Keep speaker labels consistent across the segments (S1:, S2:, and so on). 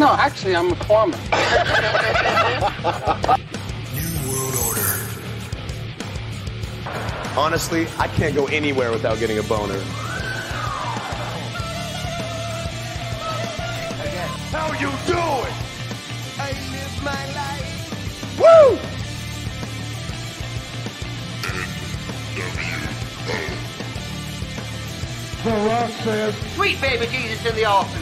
S1: No, actually, I'm a farmer.
S2: New World Order.
S3: Honestly, I can't go anywhere without getting a boner. Again.
S2: How you doing?
S4: I live my life.
S3: Woo!
S4: Sweet baby Jesus in the offing.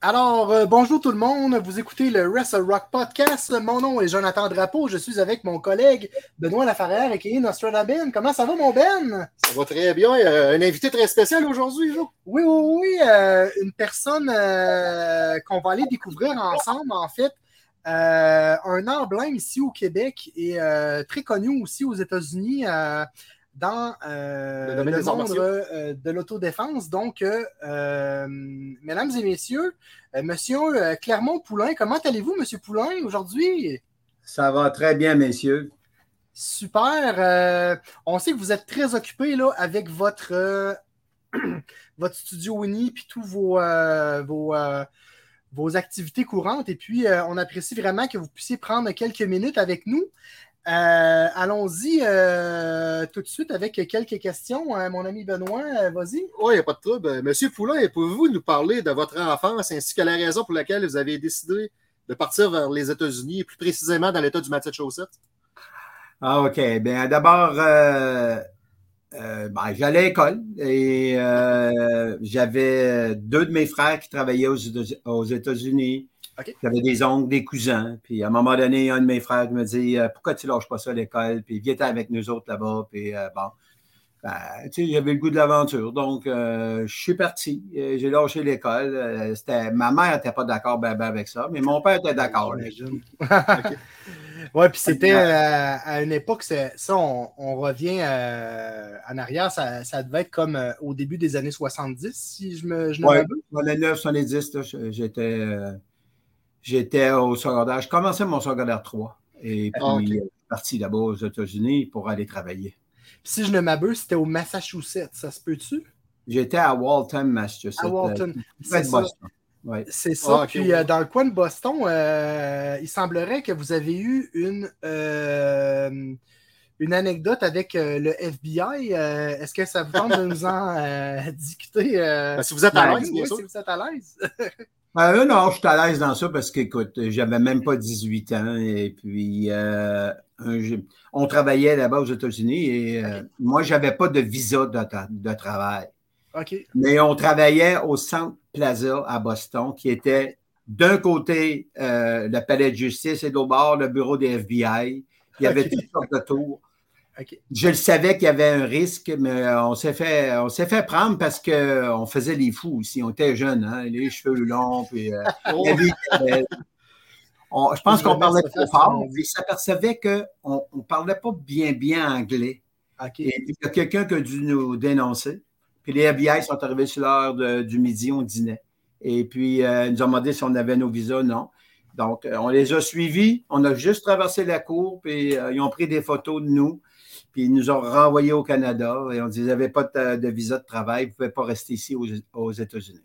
S5: Alors, euh, bonjour tout le monde. Vous écoutez le Wrestle Rock Podcast. Mon nom est Jonathan Drapeau. Je suis avec mon collègue Benoît Lafarrière et qui Ben. Comment ça va, mon Ben?
S6: Ça va très bien. Euh, un invité très spécial aujourd'hui, Jo.
S5: Oui, oui, oui. euh, une personne qu'on va aller découvrir ensemble, en fait. Un emblème ici au Québec et très connu aussi aux États-Unis dans euh,
S6: Le
S5: monde euh, de l'autodéfense. Donc, euh, euh, mesdames et messieurs, euh, monsieur euh, Clermont-Poulain, comment allez-vous, monsieur Poulain, aujourd'hui?
S7: Ça va très bien, messieurs.
S5: Super. Euh, on sait que vous êtes très occupé là, avec votre, euh, votre studio Uni puis tous vos, euh, vos, euh, vos activités courantes. Et puis, euh, on apprécie vraiment que vous puissiez prendre quelques minutes avec nous. Euh, Allons-y euh, tout de suite avec quelques questions. Euh, mon ami Benoît, euh, vas-y.
S6: Oui, il n'y a pas de trouble. Monsieur Poulain, pouvez-vous nous parler de votre enfance ainsi que la raison pour laquelle vous avez décidé de partir vers les États-Unis, et plus précisément dans l'État du Massachusetts?
S7: Ah, OK. Bien, d'abord, euh, euh, ben, j'allais à l'école et euh, j'avais deux de mes frères qui travaillaient aux États-Unis. J'avais des oncles, des cousins. Puis à un moment donné, un de mes frères me dit euh, Pourquoi tu lâches pas ça à l'école? Puis viens avec nous autres là-bas. Puis euh, bon. Ben, tu sais, j'avais le goût de l'aventure. Donc, euh, je suis parti. J'ai lâché l'école. Euh, c'était- ma mère n'était pas d'accord ben, ben, avec ça, mais mon père était d'accord.
S5: ouais, puis c'était euh, à une époque, ça, on, on revient euh, en arrière, ça, ça devait être comme euh, au début des années 70, si je me je ne
S7: Ouais,
S5: m'abuse.
S7: dans les 9, 70, là, je- j'étais, euh, j'étais au secondaire. Je commençais mon secondaire 3. Et puis,
S6: Ah, ok.
S7: euh, je suis parti là-bas aux États-Unis pour aller travailler.
S5: Puis si je ne m'abuse, c'était au Massachusetts, ça se peut-tu?
S7: J'étais à Waltham, Massachusetts.
S5: À Walton.
S7: euh,
S5: C'est ça.
S7: Boston. Ouais.
S5: C'est ça.
S6: Ah,
S5: Puis euh, dans le coin de Boston, euh, il semblerait que vous avez eu une, euh, une anecdote avec euh, le FBI. Euh, Est-ce que ça vous tente de nous en euh, discuter? euh,
S6: Ben, si vous êtes à l'aise,
S5: oui, si vous êtes à l'aise.
S7: Euh, non, je suis à l'aise dans ça parce qu'écoute, j'avais même pas 18 ans et puis euh, on travaillait là-bas aux États-Unis et euh, moi, j'avais pas de visa de, tra- de travail.
S5: OK.
S7: Mais on travaillait au Centre Plaza à Boston, qui était d'un côté euh, le palais de justice et de l'autre bord le bureau des FBI. Il y avait toutes sortes de tours. Je le savais qu'il y avait un risque, mais on s'est fait, on s'est fait prendre parce qu'on faisait les fous aussi. On était jeunes, hein, les cheveux longs. Puis, euh,
S6: Oh,
S7: vie. On- je pense qu'on parlait trop fort.
S5: facilement dit.
S7: Il s'apercevait qu'on ne parlait pas bien, bien anglais. Et il y a quelqu'un qui a dû nous dénoncer. Puis les FBI sont arrivés sur l'heure du midi, on dînait. Et puis, euh, ils nous ont demandé si on avait nos visas. Non. Donc, euh, on les a suivis. On a juste traversé la cour, puis euh, ils ont pris des photos de nous. Puis ils nous ont renvoyés au Canada. Et on dit, vous n'avez pas de, de visa de travail, vous ne pouvez pas rester ici aux, aux États-Unis.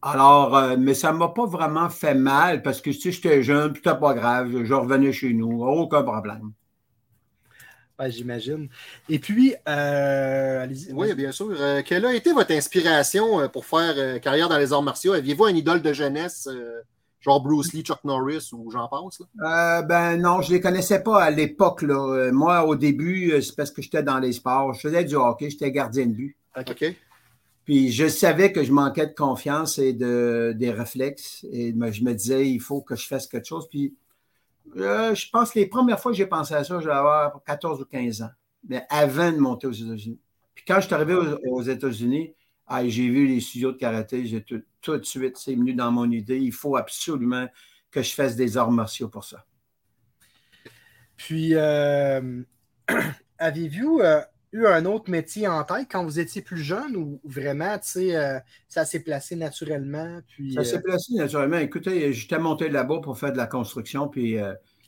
S7: Alors, euh, mais ça ne m'a pas vraiment fait mal parce que si j'étais jeune, puis c'était pas grave, je, je revenais chez nous, aucun problème.
S5: Ouais, J'imagine. Et puis, euh, allez-y.
S6: Oui, bien sûr. Euh, quelle a été votre inspiration pour faire euh, carrière dans les arts martiaux? Aviez-vous un idole de jeunesse, euh, genre Bruce Lee, Chuck Norris ou j'en passe? là?
S7: Euh, ben non, je ne les connaissais pas à l'époque. là. Euh, Moi, au début, euh, c'est parce que j'étais dans les sports. Je faisais du hockey, j'étais gardien de but.
S6: OK.
S7: Puis je savais que je manquais de confiance et de, des réflexes. Et me- je me disais, il faut que je fasse quelque chose. Puis euh, je pense que les premières fois que j'ai pensé à ça, j'avais avoir 14 ou 15 ans. Mais avant de monter aux États-Unis. Puis quand je suis arrivé aux, aux États-Unis, ah, j'ai vu les studios de karaté, j'ai tout, tout de suite, c'est venu dans mon idée. Il faut absolument que je fasse des arts martiaux pour ça.
S5: Puis, euh, avez-vous euh, eu un autre métier en tête quand vous étiez plus jeune ou vraiment, tu sais, euh, ça s'est placé naturellement? Puis,
S7: Ça s'est placé naturellement. Écoutez, j'étais monté là-bas pour faire de la construction, puis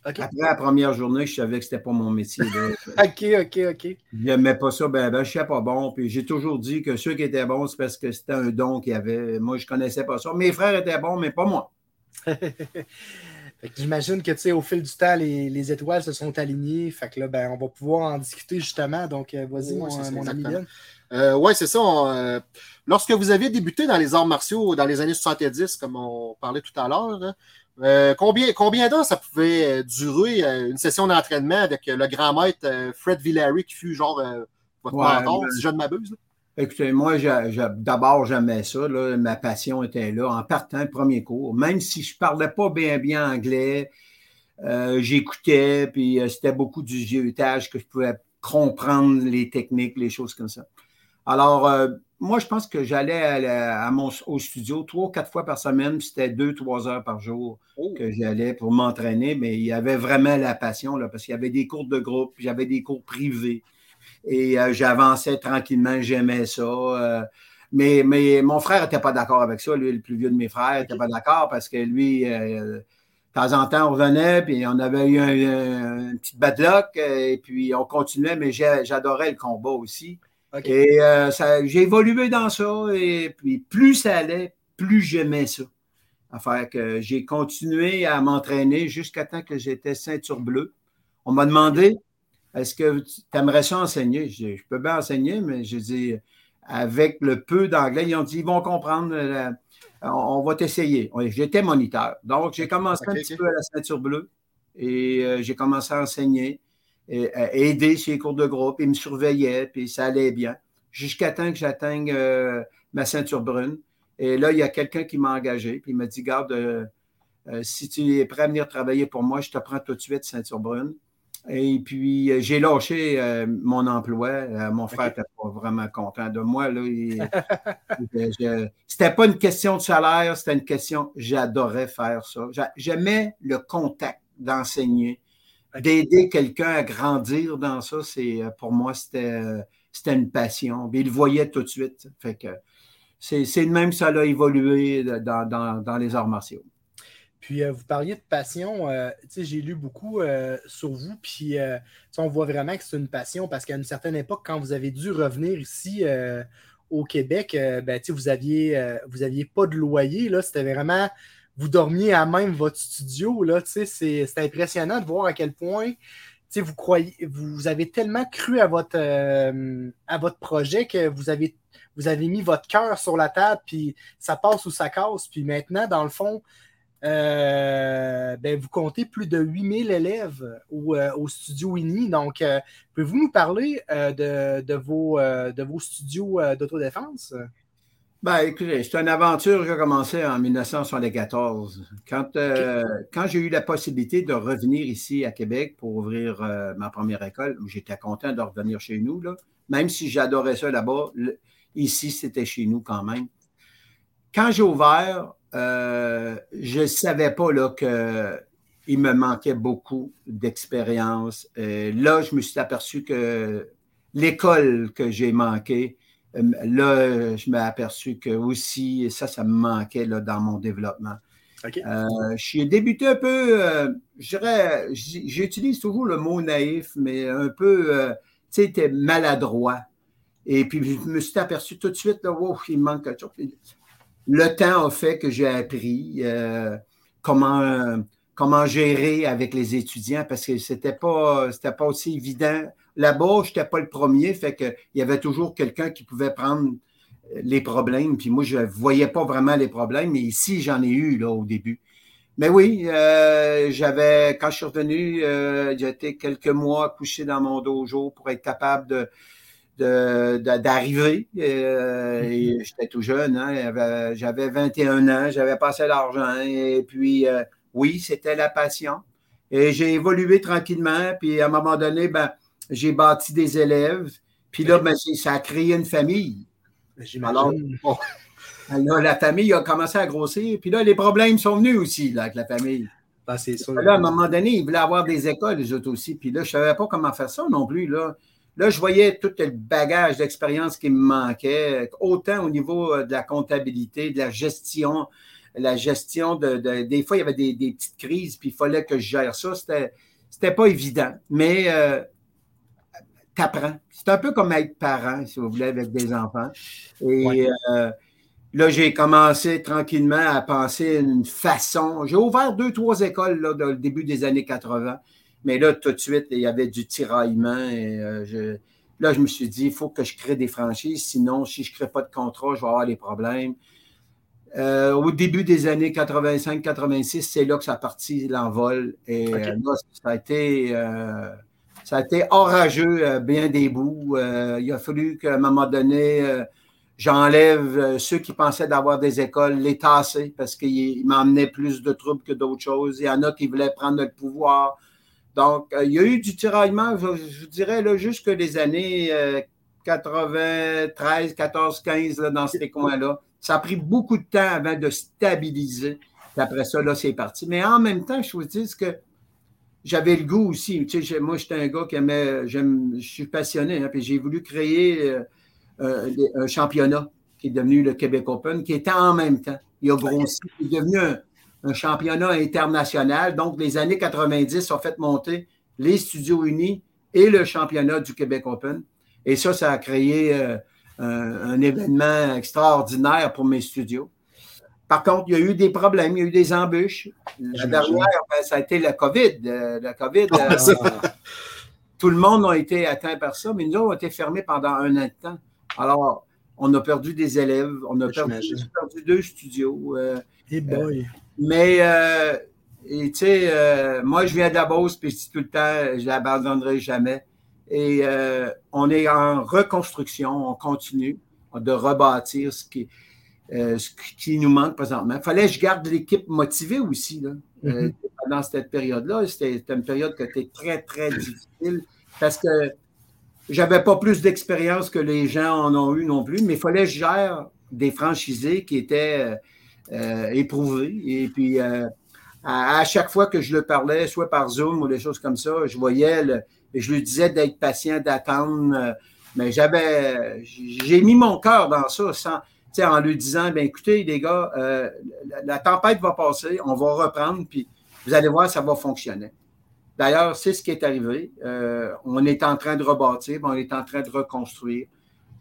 S7: Après la première journée, je savais que c'était pas mon métier.
S5: OK, OK, OK.
S7: Je n'aimais pas ça, ben, ben je ne pas bon. Puis j'ai toujours dit que ceux qui étaient bons, c'est parce que c'était un don qu'il y avait. Moi, je ne connaissais pas ça. Mes frères étaient bons, mais pas moi.
S5: J'imagine que, tu sais, au fil du temps, les, étoiles se sont alignées. Fait que là, ben, on va pouvoir en discuter justement. Donc, euh, vas-y, mon, ami Ben.
S6: Euh, oui, c'est ça. Euh, lorsque vous avez débuté dans les arts martiaux dans les années 70, comme on parlait tout à l'heure, hein, combien, combien d'heures ça pouvait durer une session d'entraînement avec le grand maître Fred Villary qui fut genre votre mentor, si je ne m'abuse?
S7: Écoutez, moi, d'abord, j'aimais ça. ma passion était là. En partant, premier cours, même si je ne parlais pas bien, bien anglais, euh, j'écoutais, puis euh, c'était beaucoup du géotage que je pouvais comprendre les techniques, les choses comme ça. Alors, euh, moi, je pense que j'allais à, mon, au studio trois ou quatre fois par semaine, c'était deux, trois heures par jour oh. que j'allais pour m'entraîner, mais il y avait vraiment la passion, là, parce qu'il y avait des cours de groupe, j'avais des cours privés et euh, j'avançais tranquillement, j'aimais ça. Euh, mais, mais mon frère n'était pas d'accord avec ça. Lui, le plus vieux de mes frères, n'était pas d'accord parce que lui, euh, de temps en temps, on revenait, puis on avait eu un, un, petit bad luck, et puis on continuait, mais j'adorais le combat aussi. Et j'ai évolué dans ça, et puis plus ça allait, plus j'aimais ça. Enfin, que j'ai continué à m'entraîner jusqu'à temps que j'étais ceinture bleue. On m'a demandé, est-ce que tu aimerais ça enseigner? Je, je, peux bien enseigner, mais je dis, avec le peu d'anglais, ils ont dit, ils vont comprendre, euh, on, va t'essayer. J'étais moniteur. Donc, j'ai commencé un petit peu à la ceinture bleue et euh, j'ai commencé à enseigner, et, à aider sur les cours de groupe. Ils me surveillaient, puis ça allait bien, jusqu'à temps que j'atteigne euh, ma ceinture brune. Et là, il y a quelqu'un qui m'a engagé, puis il m'a dit, garde, si tu es prêt à venir travailler pour moi, je te prends tout de suite ceinture brune. Et puis, euh, j'ai lâché euh, mon emploi. Euh, mon frère n'était pas vraiment content de moi. C'était pas une question de salaire, c'était une question, j'adorais faire ça. J'aimais le contact d'enseigner, d'aider quelqu'un à grandir dans ça. C'est Pour moi, c'était une passion. il le voyait tout de suite. Fait que c'est de même que ça a évolué dans les arts martiaux.
S5: Puis euh, vous parliez de passion, euh, j'ai lu beaucoup euh, sur vous, puis on voit vraiment que c'est une passion parce qu'à une certaine époque, quand vous avez dû revenir ici au Québec, ben, vous aviez vous aviez pas de loyer, là, c'était vraiment vous dormiez à même votre studio, c'est impressionnant de voir à quel point vous croyez, vous avez tellement cru à votre, à votre projet que vous avez, vous avez mis votre cœur sur la table, puis ça passe ou ça casse. Puis maintenant, dans le fond, euh, ben, vous comptez plus de 8000 élèves au, euh, au studio Winnie. Donc, euh, pouvez-vous nous parler de, vos, de vos studios d'autodéfense?
S7: Ben, écoutez, c'est une aventure qui a commencé en 1974. Quand, quand j'ai eu la possibilité de revenir ici à Québec pour ouvrir ma première école, j'étais content de revenir chez nous, là. même si j'adorais ça là-bas, ici, c'était chez nous quand même. Quand j'ai ouvert, euh, je ne savais pas qu'il me manquait beaucoup d'expérience. Euh, là, je me suis aperçu que l'école que j'ai manqué, euh, là, je me suis aperçu que aussi, ça, ça me manquait là, dans mon développement. j'ai débuté un peu, je dirais, j'utilise toujours le mot naïf, mais un peu, tu sais, maladroit. Et puis, je me suis aperçu tout de suite, là, wow, il manque quelque chose le temps a fait que j'ai appris euh, comment, comment gérer avec les étudiants parce que c'était pas, c'était pas aussi évident. Là-bas, je n'étais pas le premier, fait qu'il y avait toujours quelqu'un qui pouvait prendre les problèmes. Puis moi, je ne voyais pas vraiment les problèmes, mais ici, j'en ai eu là, au début. Mais oui, euh, j'avais, quand je suis revenu, euh, j'étais quelques mois couché dans mon dojo pour être capable de, d'arriver. Euh, mm-hmm. J'étais tout jeune, hein, j'avais 21 ans, j'avais passé l'argent. Et puis, euh, oui, c'était la passion. Et j'ai évolué tranquillement. Puis, à un moment donné, ben, j'ai bâti des élèves. Puis là, ben, ça a créé une famille.
S5: Ben, alors,
S7: la famille a commencé à grossir. Puis là, les problèmes sont venus aussi avec la famille.
S5: Ben,
S7: là, à un moment donné, ils voulaient avoir des écoles, les autres aussi. Puis là, je ne savais pas comment faire ça non plus. Là. Là, je voyais tout le bagage d'expérience qui me manquait, autant au niveau euh, de la comptabilité, de la gestion, la gestion de, de- Des fois, il y avait des, des petites crises, puis il fallait que je gère ça. C'était, c'était pas évident. Mais euh, t'apprends. C'est un peu comme être parent, si vous voulez, avec des enfants. Et
S5: Ouais.
S7: euh, là, j'ai commencé tranquillement à penser une façon. J'ai ouvert deux, trois écoles là, dans le début des années 80. Mais là, tout de suite, il y avait du tiraillement. Et, euh, je- là, je me suis dit, il faut que je crée des franchises. Sinon, si je ne crée pas de contrat, je vais avoir des problèmes. Euh, au début des années 85-86, c'est là que ça a parti l'envol. Et là, ça a été, ça a été orageux euh, bien des bouts. Euh, il a fallu qu'à un moment donné, euh, j'enlève ceux qui pensaient d'avoir des écoles, les tasser, parce qu'ils ils m'emmenaient plus de troubles que d'autres choses. Il y en a qui voulaient prendre le pouvoir. Donc, il y a eu du tiraillement, je, je dirais, là, jusque les années euh, 93, 14, 15, là, dans ces coins-là. Ça a pris beaucoup de temps avant de stabiliser. Puis après ça, là, c'est parti. Mais en même temps, je vous dis que j'avais le goût aussi. Tu sais, moi, j'étais un gars qui aimait, j'aime, je suis passionné, hein, puis j'ai voulu créer euh, euh, un championnat qui est devenu le Québec Open, qui était en même temps. Il a grossi, il est devenu un, championnat international. Donc, les années 90 ont fait monter les studios unis et le championnat du Québec Open. Et ça, ça a créé euh, un événement extraordinaire pour mes studios. Par contre, il y a eu des problèmes, il y a eu des embûches. La dernière, ben, ça a été la COVID. Euh, la COVID, euh,
S6: ça.
S7: tout le monde a été atteint par ça, mais nous on a été fermés pendant un an de temps. Alors, on a perdu des élèves, on a perdu, deux studios. euh,
S5: Hey boy.
S7: mais, euh, et tu sais, euh, moi, je viens de la Beauce, puis je dis tout le temps, je l'abandonnerai jamais. Et euh, on est en reconstruction, on continue de rebâtir ce qui, euh, ce qui nous manque présentement. Il fallait que je garde l'équipe motivée aussi. Là. Euh, pendant cette période-là, c'était c'était une période qui était très, très difficile parce que j'avais pas plus d'expérience que les gens en ont eu non plus, mais il fallait que je gère des franchisés qui étaient euh, éprouvés. Et puis, à, à chaque fois que je le parlais, soit par Zoom ou des choses comme ça, je voyais, le, je lui disais d'être patient, d'attendre. mais j'avais, j'ai mis mon cœur dans ça sans, en lui disant, ben écoutez, les gars, euh, la, tempête va passer, on va reprendre, puis vous allez voir, ça va fonctionner. D'ailleurs, c'est ce qui est arrivé. Euh, on est en train de rebâtir, on est en train de reconstruire.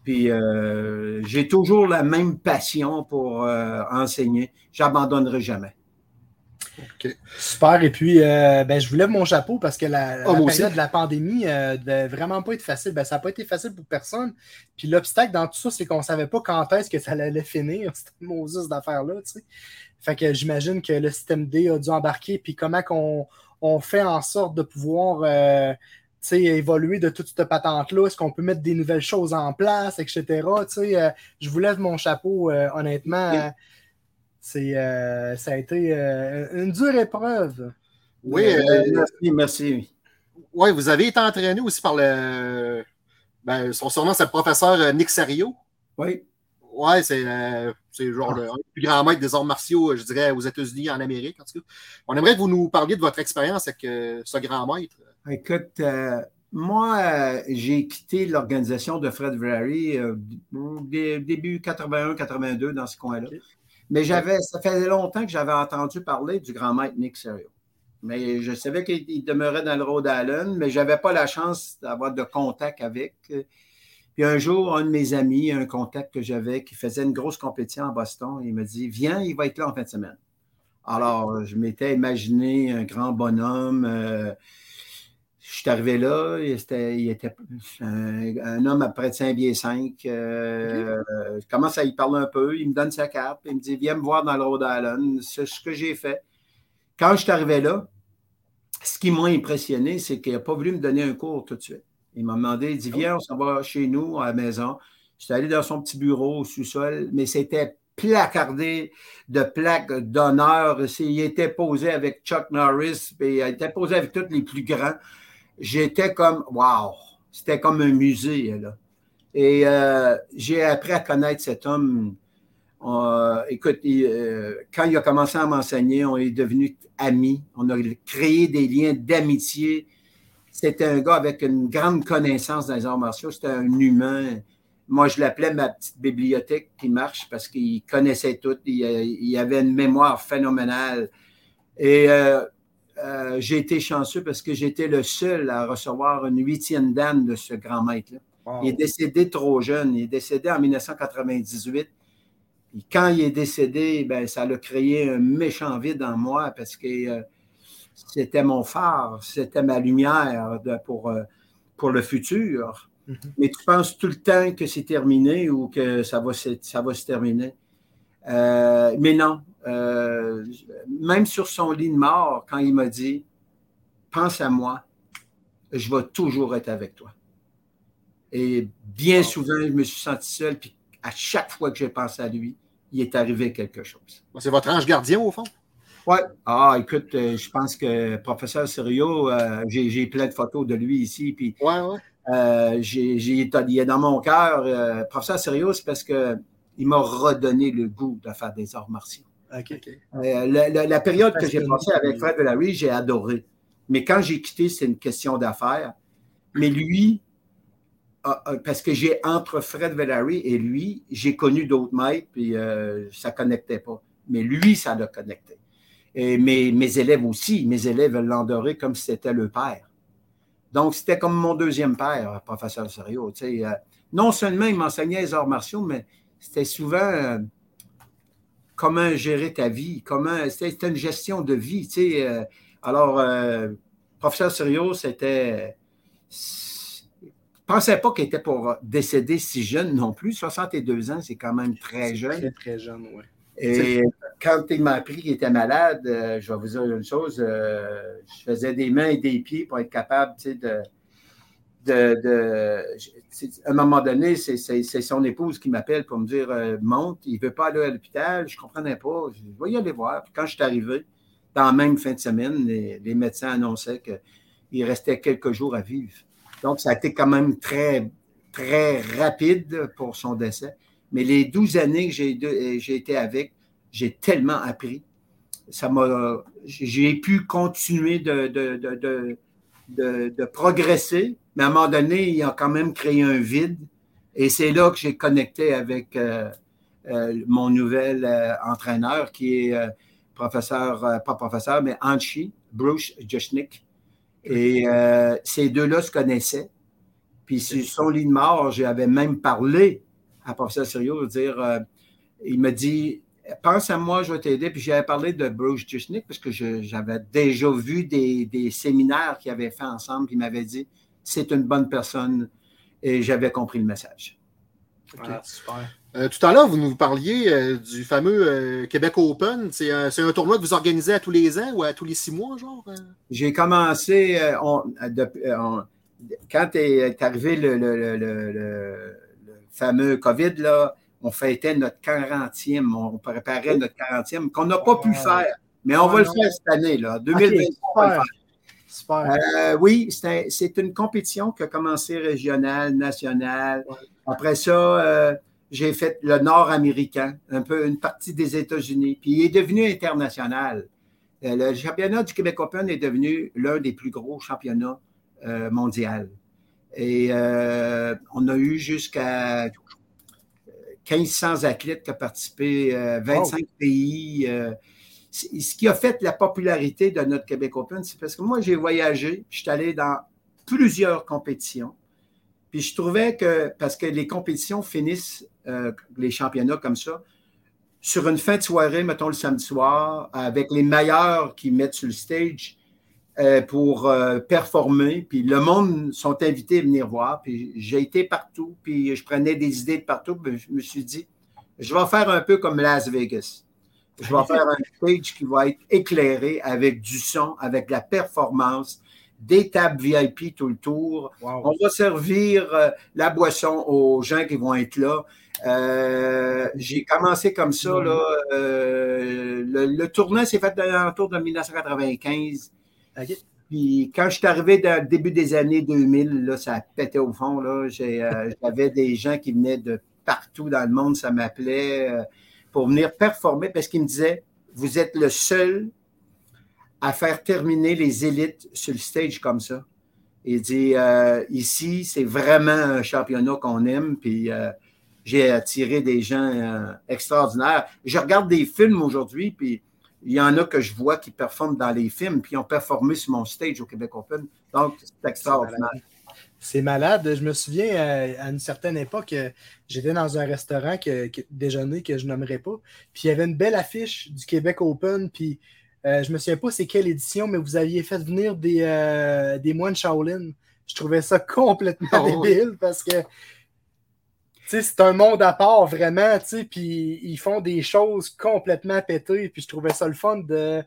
S7: Puis euh, j'ai toujours la même passion pour enseigner. J'abandonnerai jamais.
S5: Super. Et puis, euh, ben, je vous lève mon chapeau parce que la, la
S6: Oh, moi
S5: période
S6: aussi.
S5: de la pandémie euh, devait vraiment pas être facile. Ben, ça n'a pas été facile pour personne. Puis l'obstacle dans tout ça, c'est qu'on ne savait pas quand est-ce que ça allait finir, cette Moses d'affaires-là. tu sais. Fait que j'imagine que le système D a dû embarquer. Puis comment qu'on on fait en sorte de pouvoir euh, évoluer de toute cette patente-là? Est-ce qu'on peut mettre des nouvelles choses en place, etc.? Euh, je vous lève mon chapeau, euh, honnêtement.
S6: Oui.
S5: Euh, c'est, euh, ça a été euh, une dure épreuve.
S6: Oui,
S7: Euh, merci, merci.
S6: ouais, vous avez été entraîné aussi par le. Ben, son surnom, c'est le professeur Nick Serio.
S7: Oui.
S6: Ouais, c'est c'est genre le un des plus grand maître des arts martiaux, je dirais, aux États-Unis, en Amérique, en tout cas. On aimerait que vous nous parliez de votre expérience avec ce grand maître.
S7: Écoute, moi, j'ai quitté l'organisation de Fred Vrary dé- début 81-82 dans ce coin-là. Mais j'avais, ça faisait longtemps que j'avais entendu parler du grand maître Nick Serio. Mais je savais qu'il il demeurait dans le Rhode Island, mais je n'avais pas la chance d'avoir de contact avec. Puis un jour, un de mes amis, un contact que j'avais qui faisait une grosse compétition à Boston, il me dit Viens, il va être là en fin de semaine. Alors, je m'étais imaginé un grand bonhomme. euh, je suis arrivé là, il était, il était un, un homme à près de 5 pieds 5. euh, Je commence à y parler un peu, il me donne sa carte, il me dit Viens me voir dans le Rhode Island. C'est ce que j'ai fait. Quand je suis arrivé là, ce qui m'a impressionné, c'est qu'il n'a pas voulu me donner un cours tout de suite. Il m'a demandé, il dit Viens, on s'en va chez nous, à la maison. J'étais allé dans son petit bureau au sous-sol, mais c'était placardé de plaques d'honneur. Il était posé avec Chuck Norris, puis il était posé avec tous les plus grands. J'étais comme, wow, c'était comme un musée. Là. Et euh, j'ai appris à connaître cet homme. Euh, écoute, euh, quand il a commencé à m'enseigner, on est devenus amis. On a créé des liens d'amitié. C'était un gars avec une grande connaissance dans les arts martiaux. C'était un humain. Moi, je l'appelais ma petite bibliothèque qui marche parce qu'il connaissait tout. Il, il, avait une mémoire phénoménale. Et euh, j'ai été chanceux parce que j'étais le seul à recevoir une huitième dame de ce grand maître-là. Wow. Il est décédé trop jeune. Il est décédé en 1998. Et quand il est décédé, ben, ça a créé un méchant vide en moi parce que euh, c'était mon phare, c'était ma lumière de, pour, euh, pour le futur. Mm -hmm. Mais tu penses tout le temps que c'est terminé ou que ça va, ça va se terminer? Euh, mais non, euh, même sur son lit de mort, quand il m'a dit Pense à moi, je vais toujours être avec toi. Et bien oh. souvent, je me suis senti seul, puis à chaque fois que j'ai pensé à lui, il est arrivé quelque chose.
S6: C'est votre ange gardien, au fond?
S7: Oui. Ah, écoute, euh, je pense que professeur Serio, euh, j'ai plein de photos de lui ici. Puis,
S6: ouais, ouais.
S7: Euh, j'ai, il est dans mon cœur. Euh, professeur Serio, c'est parce qu'il m'a redonné le goût de faire des arts martiaux.
S5: Okay.
S7: Euh, la, la, la, période que j'ai passée avec Fred Villary, j'ai adoré. Mais quand j'ai quitté, c'est une question d'affaires. Mais lui, parce que j'ai entre Fred Villary et lui, j'ai connu d'autres maîtres, puis euh, ça ne connectait pas. Mais lui, ça l'a connecté. Et mes, mes élèves aussi, mes élèves l'endoraient comme si c'était le père. Donc, c'était comme mon deuxième père, professeur Serio. Euh, non seulement il m'enseignait les arts martiaux, mais c'était souvent comment gérer ta vie, comment c'était une gestion de vie. Tu sais, euh, alors, professeur Serio, c'était pensais pas qu'il était pour décéder si jeune non plus. 62 ans, c'est quand même très jeune.
S5: Très, très jeune, oui.
S7: Et quand il m'a appris qu'il était malade, euh, je vais vous dire une chose, euh, je faisais des mains et des pieds pour être capable de, À un moment donné, c'est son épouse qui m'appelle pour me dire euh, Monte, il ne veut pas aller à l'hôpital. Je ne comprenais pas. Je vais y aller voir. Puis quand je suis arrivé, dans la même fin de semaine, les, médecins annonçaient qu'il restait quelques jours à vivre. Donc, ça a été quand même très, très rapide pour son décès. Mais les 12 années que j'ai été avec, j'ai tellement appris. Ça m'a, j'ai pu continuer de, progresser, mais à un moment donné, il a quand même créé un vide. Et c'est là que j'ai connecté avec euh, euh, mon nouvel euh, entraîneur qui est professeur, pas professeur, mais Anchi, Bruce Jushnik. Et ces deux-là se connaissaient. Puis sur son lit de mort, j'avais même parlé à professeur Sérieux, dire, il me dit, pense à moi, je vais t'aider. Puis j'avais parlé de Bruce Jusnick parce que j'avais déjà vu des, des séminaires qu'ils avaient fait ensemble. Puis il m'avait dit, c'est une bonne personne. Et j'avais compris le message.
S5: Okay. Ah, super.
S6: Euh, tout à l'heure, vous nous parliez euh, du fameux euh, Québec Open. C'est un, un, tournoi que vous organisez à tous les ans ou à tous les six mois, genre? Euh?
S7: J'ai commencé, on, de, on, quand est arrivé le, le, le, fameux COVID, là, on fêtait notre 40e, on préparait notre 40e, qu'on n'a pas pu faire, mais on va le faire cette année, là, 2020. Okay,
S5: super.
S7: Euh, oui, c'est une compétition qui a commencé régionale, nationale. Après ça, euh, j'ai fait le nord-américain, un peu une partie des États-Unis, puis il est devenu international. Euh, le championnat du Québec Open est devenu l'un des plus gros championnats mondiaux. Et on a eu jusqu'à 1500 athlètes qui ont participé, euh, 25 oh. pays. Euh, ce qui a fait la popularité de notre Québec Open, c'est parce que moi, j'ai voyagé, je suis allé dans plusieurs compétitions. Puis je trouvais que, parce que les compétitions finissent, euh, les championnats comme ça, sur une fin de soirée, mettons le samedi soir, avec les meilleurs qui mettent sur le stage, euh, pour euh, performer. Puis le monde sont invités à venir voir. Puis j'ai été partout, puis je prenais des idées de partout. Puis je me suis dit, je vais faire un peu comme Las Vegas. Je vais faire un stage qui va être éclairé avec du son, avec la performance, des tables VIP tout le tour.
S5: Wow.
S7: On va servir euh, la boisson aux gens qui vont être là. Euh, j'ai commencé comme ça. Là, euh, le, le, tournoi s'est fait autour de 1995.
S5: Okay.
S7: Puis quand je suis arrivé dans le début des années 2000, là, ça pétait au fond. Là. Euh, j'avais des gens qui venaient de partout dans le monde, ça m'appelait euh, pour venir performer parce qu'ils me disaient Vous êtes le seul à faire terminer les élites sur le stage comme ça. Il dit euh, Ici, c'est vraiment un championnat qu'on aime. Puis j'ai attiré des gens euh, extraordinaires. Je regarde des films aujourd'hui, puis il y en a que je vois qui performent dans les films, puis ils ont performé sur mon stage au Québec Open. Donc, c'est extraordinaire.
S5: C'est malade. Je me souviens euh, à une certaine époque, euh, j'étais dans un restaurant que, déjeuner que je nommerai pas. Puis il y avait une belle affiche du Québec Open. Puis euh, je me souviens pas c'est quelle édition, mais vous aviez fait venir des, des moines Shaolin. Je trouvais ça complètement oh, débile parce que c'est un monde à part vraiment, puis ils font des choses complètement pétées. Puis je trouvais ça le fun de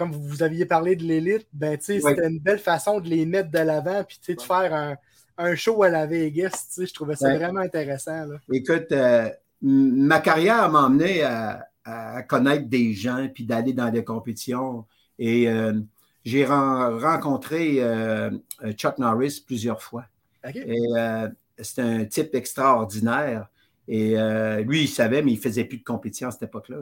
S5: comme vous aviez parlé de l'élite, ben, c'était une belle façon de les mettre de l'avant, puis de faire un, show à la Vegas. Je trouvais ça vraiment intéressant.
S7: Écoute, euh, ma carrière m'a amené à, connaître des gens, puis d'aller dans des compétitions. Et euh, j'ai rencontré euh, Chuck Norris plusieurs fois. Et c'est un type extraordinaire. Et lui, il savait, mais il ne faisait plus de compétition à cette époque-là.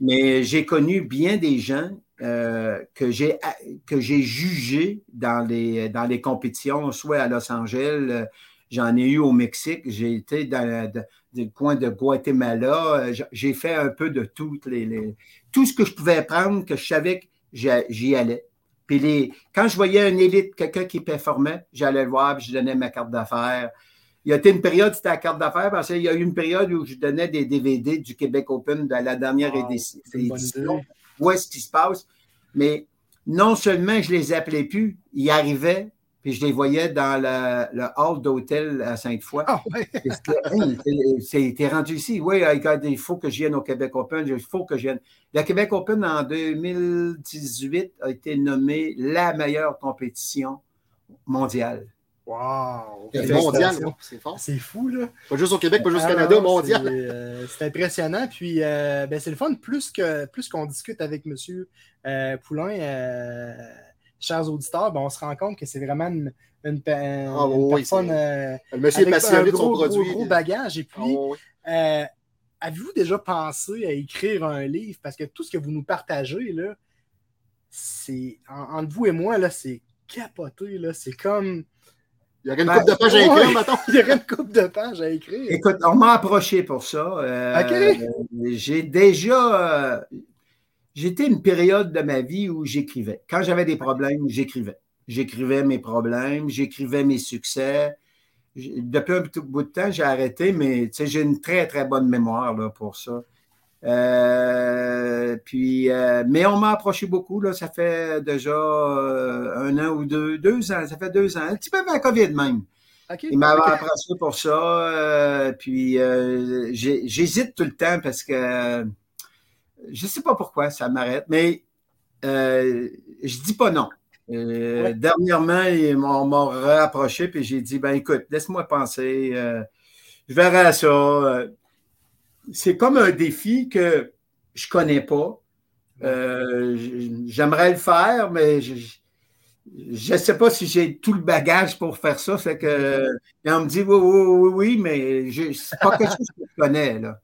S7: Mais j'ai connu bien des gens euh, que j'ai que j'ai jugé dans les, dans les compétitions, soit à Los Angeles, euh, j'en ai eu au Mexique, j'ai été dans, le coin de Guatemala, euh, j'ai fait un peu de tout, les, tout ce que je pouvais prendre, que je savais que j'y allais. Puis les, quand je voyais un élite, quelqu'un qui performait, j'allais le voir, puis je donnais ma carte d'affaires. Il y a été une période, c'était la carte d'affaires, parce qu'il y a eu une période où je donnais des DVD du Québec Open de la dernière édition où est-ce qui se passe? Mais non seulement je les appelais plus, ils arrivaient, puis je les voyais dans le, le hall d'hôtel à Sainte-Foy. Ah C'était rendu ici. Oui, il faut que je vienne au Québec Open. Il faut que je vienne. Le Québec Open en 2018 a été nommé la meilleure compétition mondiale.
S5: Wow!
S6: C'est mondial, c'est fort.
S5: C'est fou, là.
S6: Pas juste au Québec, pas juste au ah Canada, mondial.
S5: Euh, c'est impressionnant. Puis, euh, ben, c'est le fun, plus qu'on plus discute avec M. Euh, Poulain, chers auditeurs, ben, on se rend compte que c'est vraiment une, une, ah, personne
S6: le monsieur avec
S5: un gros, gros, gros, bagage. Et puis, ah, avez-vous déjà pensé à écrire un livre? Parce que tout ce que vous nous partagez, là, c'est, entre vous et moi, là, c'est capoté. Là. C'est comme
S6: il y aurait une ben, coupe de pages à écrire, maintenant.
S5: Il y aurait une coupe de pages à écrire.
S7: Écoute, on m'a approché pour ça. Euh, OK. J'ai déjà. Euh, j'étais une période de ma vie où j'écrivais. Quand j'avais des problèmes, j'écrivais. J'écrivais mes problèmes, j'écrivais mes succès. Depuis un bout de temps, j'ai arrêté, mais j'ai une très, très bonne mémoire là, pour ça. Euh, puis, euh, mais on m'a approché beaucoup, là, ça fait déjà euh, un an ou deux, deux ans, ça fait deux ans, un petit peu avant la COVID même. Il m'a approché pour ça, puis j'hésite tout le temps parce que je ne sais pas pourquoi ça m'arrête, mais je dis pas non. Dernièrement, on m'a rapproché, puis j'ai dit, ben écoute, laisse-moi penser, je verrai ça c'est comme un défi que je ne connais pas. Euh, j'aimerais le faire, mais je ne sais pas si j'ai tout le bagage pour faire ça. Fait que, on me dit oui, oui, oui, oui, mais ce n'est pas quelque chose que je connais. Là.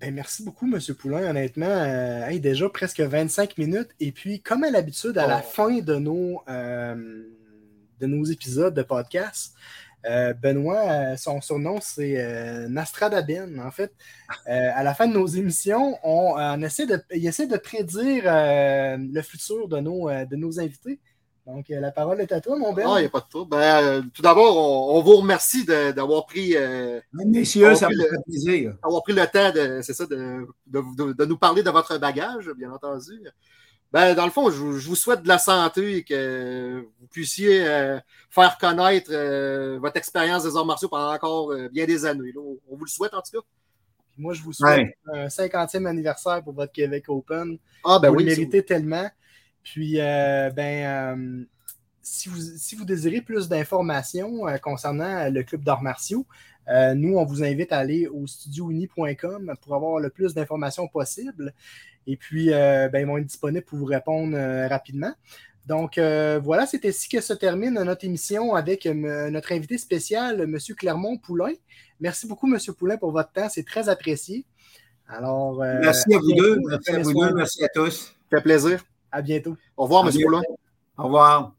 S5: Ben, merci beaucoup, M. Poulain. Honnêtement, euh, déjà presque 25 minutes. Et puis, comme à l'habitude, à la oh. fin de nos, euh, de nos épisodes de podcast, euh, Benoît, euh, son surnom, c'est euh, En fait, euh, à la fin de nos émissions, on, essaie de, il essaie de prédire le futur de nos, de nos invités. Donc, la parole est à toi, mon Ben.
S6: Ah, il n'y a pas de tout. Ben, tout d'abord, on, vous remercie d'avoir pris.
S7: Messieurs, ça me fait plaisir.
S6: D'avoir pris le temps de, ça, de, de, nous parler de votre bagage, bien entendu. Ben, dans le fond, je, vous souhaite de la santé et que vous puissiez euh, faire connaître euh, votre expérience des arts martiaux pendant encore euh, bien des années. On, vous le souhaite en tout cas.
S5: moi, je vous souhaite un 50e anniversaire pour votre Québec Open.
S6: Ah, ben
S5: vous
S6: oui.
S5: le méritez tellement. Puis, ben, si, vous, si vous désirez plus d'informations concernant le club d'arts martiaux, nous, on vous invite à aller au studiouni.com pour avoir le plus d'informations possible. Et puis, euh, ben, ils vont être disponibles pour vous répondre euh, rapidement. Donc, euh, voilà, c'est ainsi que se termine notre émission avec notre invité spécial, M. Clermont-Poulain. Merci beaucoup, M. Poulain, pour votre temps. C'est très apprécié. Alors,
S7: merci à vous deux. Merci à vous deux. Merci à tous.
S6: Ça fait plaisir.
S5: À bientôt.
S6: Au revoir, M. Poulain.
S7: Au revoir.